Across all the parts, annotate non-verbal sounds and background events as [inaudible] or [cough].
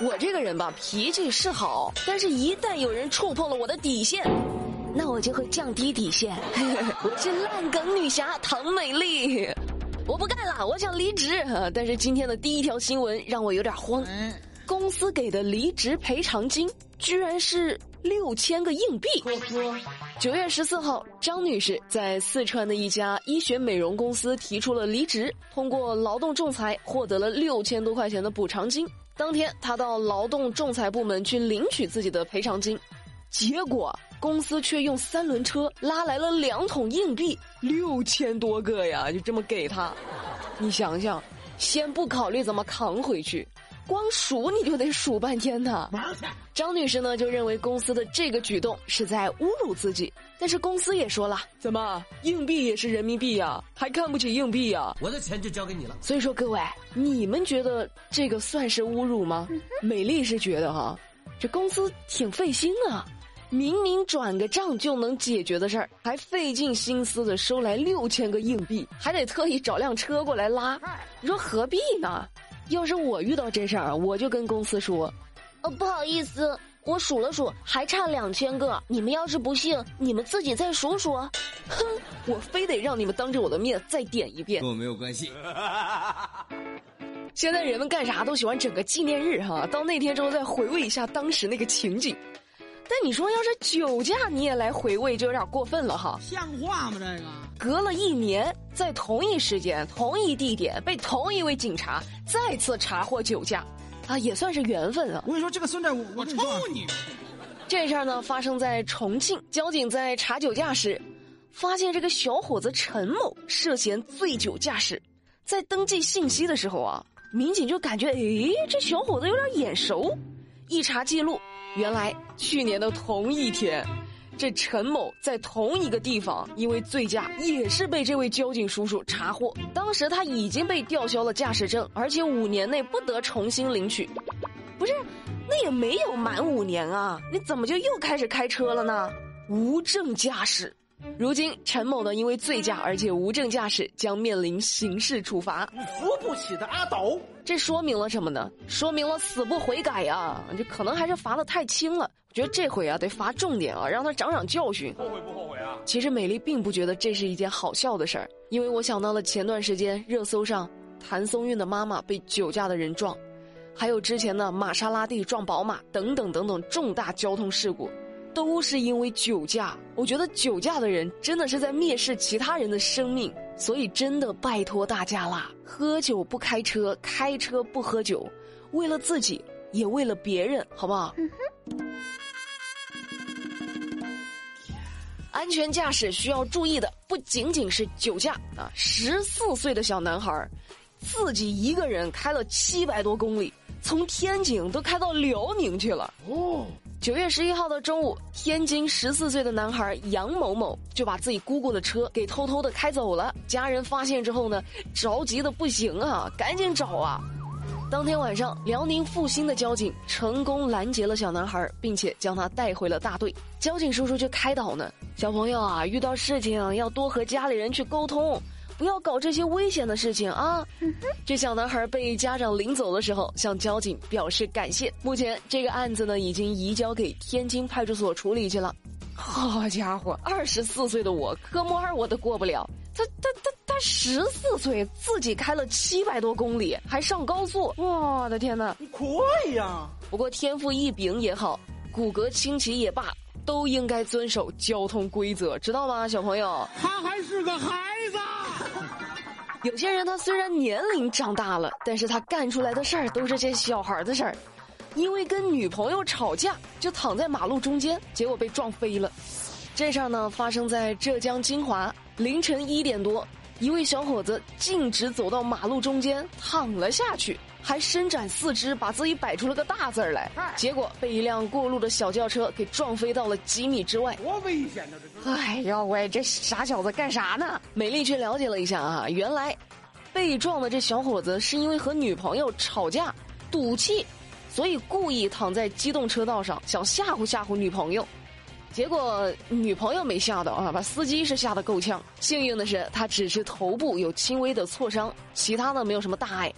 我这个人吧，脾气是好，但是一旦有人触碰了我的底线，那我就会降低底线。我 [laughs] 是烂梗女侠唐美丽，我不干了，我想离职。但是今天的第一条新闻让我有点慌，公司给的离职赔偿金居然是六千个硬币。九月十四号，张女士在四川的一家医学美容公司提出了离职，通过劳动仲裁获得了六千多块钱的补偿金。当天，他到劳动仲裁部门去领取自己的赔偿金，结果公司却用三轮车拉来了两桶硬币，六千多个呀，就这么给他。你想想，先不考虑怎么扛回去。光数你就得数半天呢。张女士呢就认为公司的这个举动是在侮辱自己，但是公司也说了，怎么硬币也是人民币呀，还看不起硬币呀？我的钱就交给你了。所以说各位，你们觉得这个算是侮辱吗？美丽是觉得哈，这公司挺费心啊，明明转个账就能解决的事儿，还费尽心思的收来六千个硬币，还得特意找辆车过来拉，你说何必呢？要是我遇到这事儿，我就跟公司说：“呃，不好意思，我数了数，还差两千个。你们要是不信，你们自己再数数。”哼，我非得让你们当着我的面再点一遍。跟我没有关系。现在人们干啥都喜欢整个纪念日哈，到那天之后再回味一下当时那个情景。但你说要是酒驾你也来回味，就有点过分了哈。像话吗？这个隔了一年，在同一时间、同一地点被同一位警察再次查获酒驾，啊，也算是缘分啊。我跟你说，这个孙子，我我抽你！这事儿呢，发生在重庆，交警在查酒驾时，发现这个小伙子陈某涉嫌醉酒驾驶，在登记信息的时候啊，民警就感觉，诶，这小伙子有点眼熟，一查记录。原来去年的同一天，这陈某在同一个地方因为醉驾，也是被这位交警叔叔查获。当时他已经被吊销了驾驶证，而且五年内不得重新领取。不是，那也没有满五年啊，你怎么就又开始开车了呢？无证驾驶。如今陈某呢，因为醉驾而且无证驾驶，将面临刑事处罚。扶不起的阿斗，这说明了什么呢？说明了死不悔改呀！这可能还是罚的太轻了。我觉得这回啊，得罚重点啊，让他长长教训。后悔不后悔啊？其实美丽并不觉得这是一件好笑的事儿，因为我想到了前段时间热搜上谭松韵的妈妈被酒驾的人撞，还有之前的玛莎拉蒂撞宝马等等等等重大交通事故。都是因为酒驾，我觉得酒驾的人真的是在蔑视其他人的生命，所以真的拜托大家啦，喝酒不开车，开车不喝酒，为了自己，也为了别人，好不好？安全驾驶需要注意的不仅仅是酒驾啊，十四岁的小男孩，自己一个人开了七百多公里，从天津都开到辽宁去了哦。九月十一号的中午，天津十四岁的男孩杨某某就把自己姑姑的车给偷偷的开走了。家人发现之后呢，着急的不行啊，赶紧找啊。当天晚上，辽宁阜新的交警成功拦截了小男孩，并且将他带回了大队。交警叔叔就开导呢，小朋友啊，遇到事情要多和家里人去沟通。不要搞这些危险的事情啊！这小男孩被家长领走的时候，向交警表示感谢。目前这个案子呢，已经移交给天津派出所处理去了。好家伙，二十四岁的我，科目二我都过不了。他他他他十四岁，自己开了七百多公里，还上高速。我的天哪，快呀！不过天赋异禀也好，骨骼清奇也罢，都应该遵守交通规则，知道吗，小朋友？他还是个孩子。有些人他虽然年龄长大了，但是他干出来的事儿都是些小孩的事儿。因为跟女朋友吵架，就躺在马路中间，结果被撞飞了。这事儿呢，发生在浙江金华，凌晨一点多，一位小伙子径直走到马路中间躺了下去。还伸展四肢，把自己摆出了个大字儿来，结果被一辆过路的小轿车给撞飞到了几米之外。多危险呐！这哎呦喂，这傻小子干啥呢？美丽去了解了一下啊，原来被撞的这小伙子是因为和女朋友吵架赌气，所以故意躺在机动车道上想吓唬吓唬女朋友，结果女朋友没吓到啊，把司机是吓得够呛。幸运的是，他只是头部有轻微的挫伤，其他的没有什么大碍。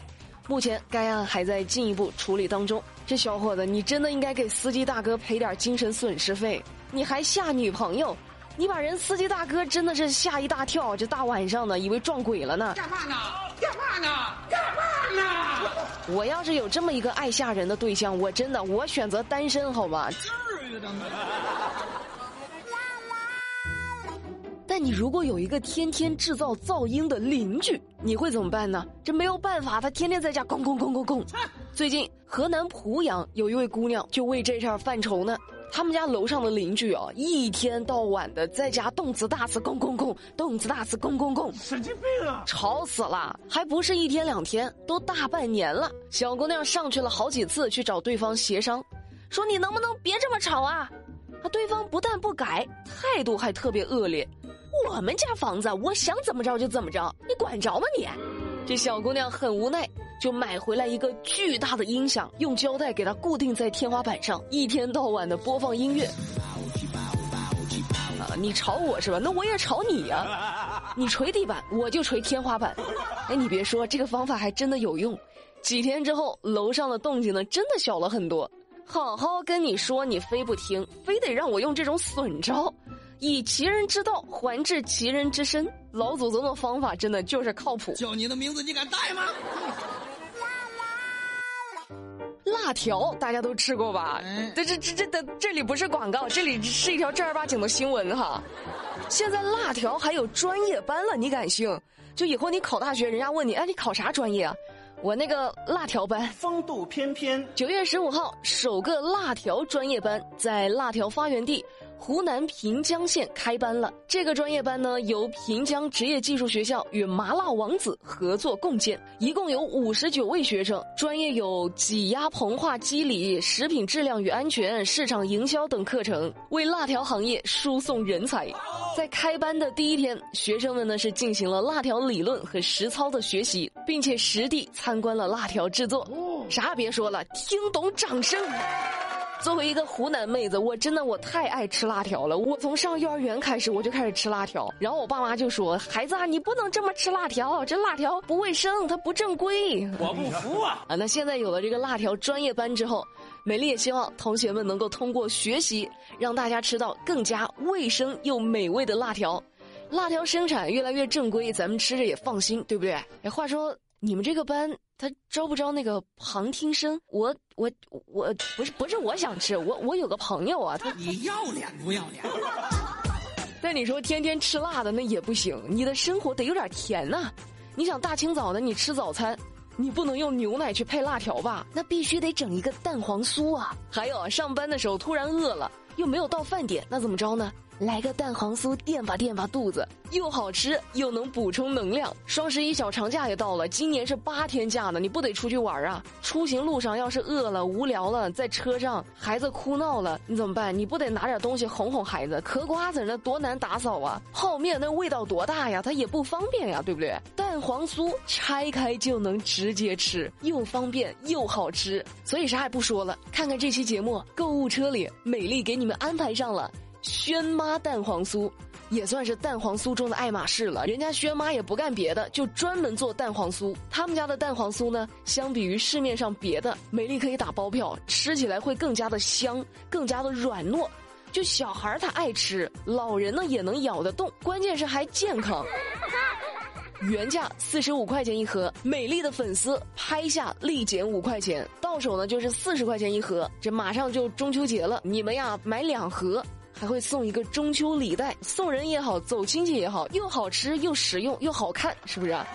目前该案还在进一步处理当中。这小伙子，你真的应该给司机大哥赔点精神损失费。你还吓女朋友，你把人司机大哥真的是吓一大跳，这大晚上的以为撞鬼了呢。干嘛呢？干嘛呢？干嘛呢？我要是有这么一个爱吓人的对象，我真的我选择单身，好吗？至于的吗？你如果有一个天天制造噪音的邻居，你会怎么办呢？这没有办法，他天天在家咣咣咣咣咣。最近河南濮阳有一位姑娘就为这事儿犯愁呢。他们家楼上的邻居啊，一天到晚的在家动次大次咣咣咣，动次大次咣咣咣，神经病啊！吵死了！还不是一天两天，都大半年了。小姑娘上去了好几次去找对方协商，说你能不能别这么吵啊？啊，对方不但不改，态度还特别恶劣。我们家房子，我想怎么着就怎么着，你管着吗你？这小姑娘很无奈，就买回来一个巨大的音响，用胶带给它固定在天花板上，一天到晚的播放音乐。啊，你吵我是吧？那我也吵你呀！[laughs] 你捶地板，我就捶天花板。哎，你别说，这个方法还真的有用。几天之后，楼上的动静呢，真的小了很多。好好跟你说，你非不听，非得让我用这种损招。以其人之道还治其人之身，老祖宗的方法真的就是靠谱。叫你的名字，你敢带吗？辣条大家都吃过吧？这这这这的这里不是广告，这里是一条正儿八经的新闻哈。现在辣条还有专业班了，你敢信？就以后你考大学，人家问你，哎，你考啥专业啊？我那个辣条班，风度翩翩。九月十五号，首个辣条专业班在辣条发源地。湖南平江县开班了。这个专业班呢，由平江职业技术学校与麻辣王子合作共建，一共有五十九位学生，专业有挤压膨化机理、食品质量与安全、市场营销等课程，为辣条行业输送人才。在开班的第一天，学生们呢是进行了辣条理论和实操的学习，并且实地参观了辣条制作。啥也别说了，听懂掌声。作为一个湖南妹子，我真的我太爱吃辣条了。我从上幼儿园开始我就开始吃辣条，然后我爸妈就说：“孩子啊，你不能这么吃辣条，这辣条不卫生，它不正规。”我不服啊！啊，那现在有了这个辣条专业班之后，美丽也希望同学们能够通过学习，让大家吃到更加卫生又美味的辣条。辣条生产越来越正规，咱们吃着也放心，对不对？哎，话说你们这个班。他招不招那个旁听生？我我我不是不是我想吃，我我有个朋友啊，他你要脸不要脸？那你说天天吃辣的那也不行，你的生活得有点甜呐。你想大清早的你吃早餐，你不能用牛奶去配辣条吧？那必须得整一个蛋黄酥啊。还有啊上班的时候突然饿了，又没有到饭点，那怎么着呢？来个蛋黄酥垫吧垫吧肚子，又好吃又能补充能量。双十一小长假也到了，今年是八天假呢，你不得出去玩啊？出行路上要是饿了、无聊了，在车上孩子哭闹了，你怎么办？你不得拿点东西哄哄孩子？嗑瓜子那多难打扫啊！泡面那味道多大呀？它也不方便呀，对不对？蛋黄酥拆开就能直接吃，又方便又好吃。所以啥也不说了，看看这期节目，购物车里美丽给你们安排上了。轩妈蛋黄酥也算是蛋黄酥中的爱马仕了。人家轩妈也不干别的，就专门做蛋黄酥。他们家的蛋黄酥呢，相比于市面上别的，美丽可以打包票，吃起来会更加的香，更加的软糯。就小孩他爱吃，老人呢也能咬得动，关键是还健康。原价四十五块钱一盒，美丽的粉丝拍下立减五块钱，到手呢就是四十块钱一盒。这马上就中秋节了，你们呀买两盒。还会送一个中秋礼袋，送人也好，走亲戚也好，又好吃又实用又好看，是不是？啊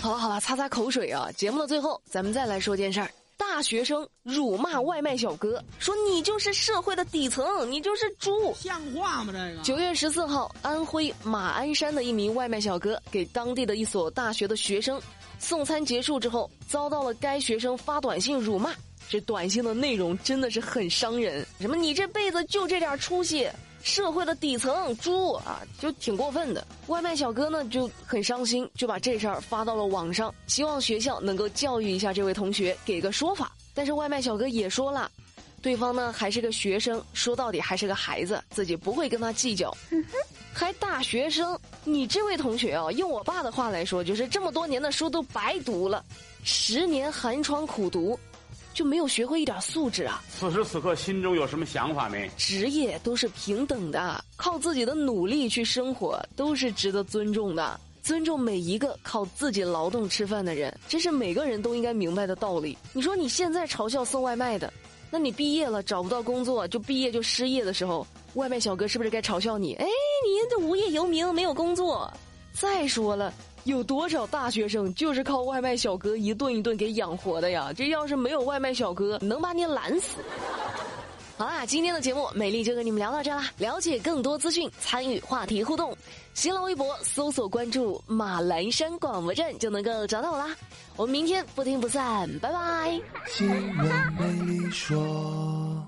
好了好了，擦擦口水啊！节目的最后，咱们再来说件事儿：大学生辱骂外卖小哥，说你就是社会的底层，你就是猪，像话吗？这个九月十四号，安徽马鞍山的一名外卖小哥给当地的一所大学的学生送餐结束之后，遭到了该学生发短信辱骂。这短信的内容真的是很伤人，什么你这辈子就这点出息，社会的底层猪啊，就挺过分的。外卖小哥呢就很伤心，就把这事儿发到了网上，希望学校能够教育一下这位同学，给个说法。但是外卖小哥也说了，对方呢还是个学生，说到底还是个孩子，自己不会跟他计较。还大学生，你这位同学啊，用我爸的话来说，就是这么多年的书都白读了，十年寒窗苦读，就没有学会一点素质啊！此时此刻心中有什么想法没？职业都是平等的，靠自己的努力去生活都是值得尊重的。尊重每一个靠自己劳动吃饭的人，这是每个人都应该明白的道理。你说你现在嘲笑送外卖的，那你毕业了找不到工作，就毕业就失业的时候，外卖小哥是不是该嘲笑你？哎，你这无业游民，没有工作。再说了，有多少大学生就是靠外卖小哥一顿一顿给养活的呀？这要是没有外卖小哥，能把你懒死。好啦，[laughs] 今天的节目美丽就跟你们聊到这啦。了解更多资讯，参与话题互动，新浪微博搜索关注马栏山广播站就能够找到我啦。我们明天不听不散，拜拜。新闻美丽说。